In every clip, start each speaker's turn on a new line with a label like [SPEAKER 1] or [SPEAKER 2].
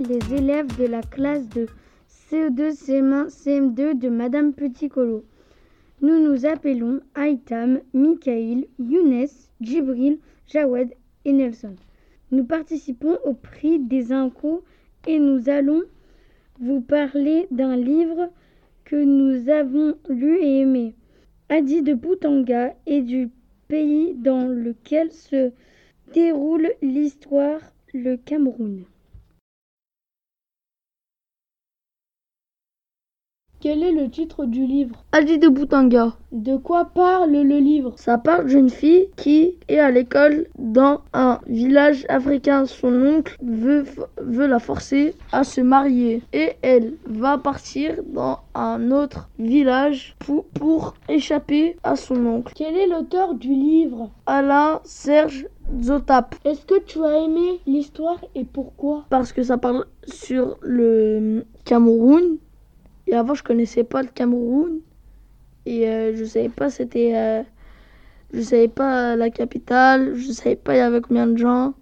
[SPEAKER 1] élèves de la classe de CE2, CM1, CM2 de Madame Petit-Colo. Nous nous appelons Aitam, Mikaïl, Younes, Djibril, Jawed et Nelson. Nous participons au prix des incos et nous allons vous parler d'un livre que nous avons lu et aimé. Adi de Boutanga et du pays dans lequel se déroule l'histoire, le Cameroun.
[SPEAKER 2] Quel est le titre du livre
[SPEAKER 3] Adi de Boutanga.
[SPEAKER 2] De quoi parle le livre?
[SPEAKER 3] Ça parle d'une fille qui est à l'école dans un village africain. Son oncle veut, veut la forcer à se marier et elle va partir dans un autre village pour, pour échapper à son oncle.
[SPEAKER 2] Quel est l'auteur du livre?
[SPEAKER 3] Alain Serge Zotap.
[SPEAKER 2] Est-ce que tu as aimé l'histoire et pourquoi?
[SPEAKER 3] Parce que ça parle sur le Cameroun. Et avant, je connaissais pas le Cameroun. Et euh, je savais pas c'était. Euh, je savais pas la capitale. Je savais pas il y avait combien de gens.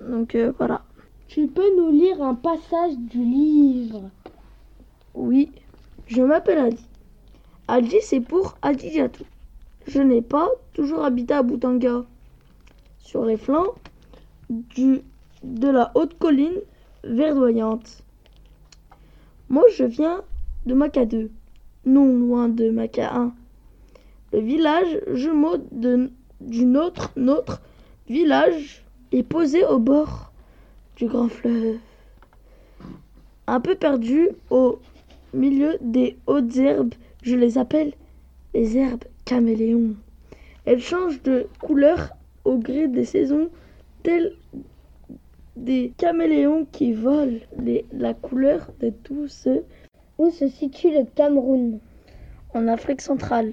[SPEAKER 3] Donc euh, voilà.
[SPEAKER 2] Tu peux nous lire un passage du livre
[SPEAKER 3] Oui. Je m'appelle Adi. Adi, c'est pour Adi Diatou. Je n'ai pas toujours habité à Boutanga. Sur les flancs du, de la haute colline verdoyante. Moi, je viens de Maca 2, non loin de Maca 1. Le village jumeau d'une autre, notre village est posé au bord du grand fleuve. Un peu perdu au milieu des hautes herbes, je les appelle les herbes caméléons. Elles changent de couleur au gré des saisons, telles des caméléons qui volent la couleur de tous ceux
[SPEAKER 1] où se situe le Cameroun?
[SPEAKER 3] En Afrique centrale.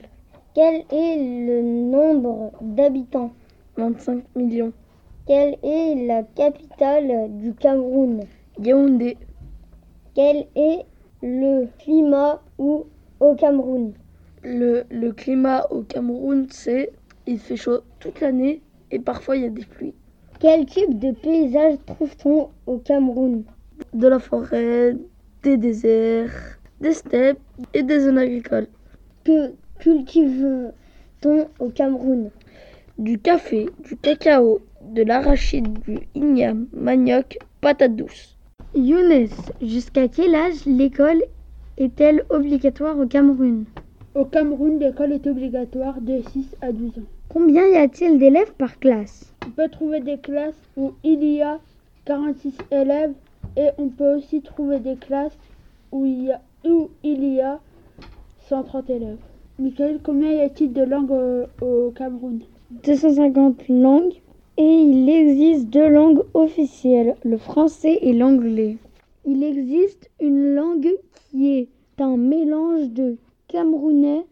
[SPEAKER 1] Quel est le nombre d'habitants?
[SPEAKER 3] 25 millions.
[SPEAKER 1] Quelle est la capitale du Cameroun?
[SPEAKER 3] Yaoundé.
[SPEAKER 1] Quel est le climat au Cameroun?
[SPEAKER 3] Le, le climat au Cameroun, c'est il fait chaud toute l'année et parfois il y a des pluies.
[SPEAKER 1] Quel type de paysage trouve-t-on au Cameroun?
[SPEAKER 3] De la forêt, des déserts, des steppes et des zones agricoles.
[SPEAKER 1] Que cultive-t-on au Cameroun?
[SPEAKER 3] Du café, du cacao, de l'arachide, du igname, manioc, patates douces.
[SPEAKER 1] Younes, jusqu'à quel âge l'école est-elle obligatoire au Cameroun?
[SPEAKER 2] Au Cameroun, l'école est obligatoire de 6 à 12 ans.
[SPEAKER 1] Combien y a-t-il d'élèves par classe?
[SPEAKER 2] On peut trouver des classes où il y a 46 élèves et on peut aussi trouver des classes où il y a, où il y a 130 élèves. Michael, combien y a-t-il de langues au, Cameroun?
[SPEAKER 1] 250 langues et il existe deux langues officielles, le français et l'anglais. Il existe une langue qui est un mélange de camerounais,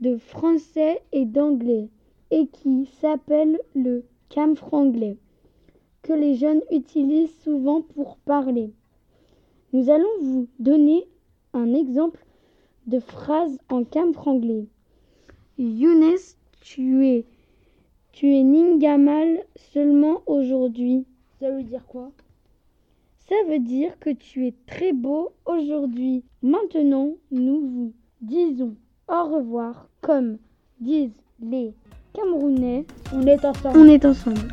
[SPEAKER 1] de français et d'anglais et qui s'appelle le camfranglais que les jeunes utilisent souvent pour parler. Nous allons vous donner un exemple de phrase en camfranglais. Younes, tu es, tu es Ningamal seulement aujourd'hui.
[SPEAKER 2] Ça veut dire quoi?
[SPEAKER 1] Ça veut dire que tu es très beau aujourd'hui. Maintenant, nous vous disons au revoir comme disent les Camerounais.
[SPEAKER 2] On est ensemble.
[SPEAKER 1] On est ensemble.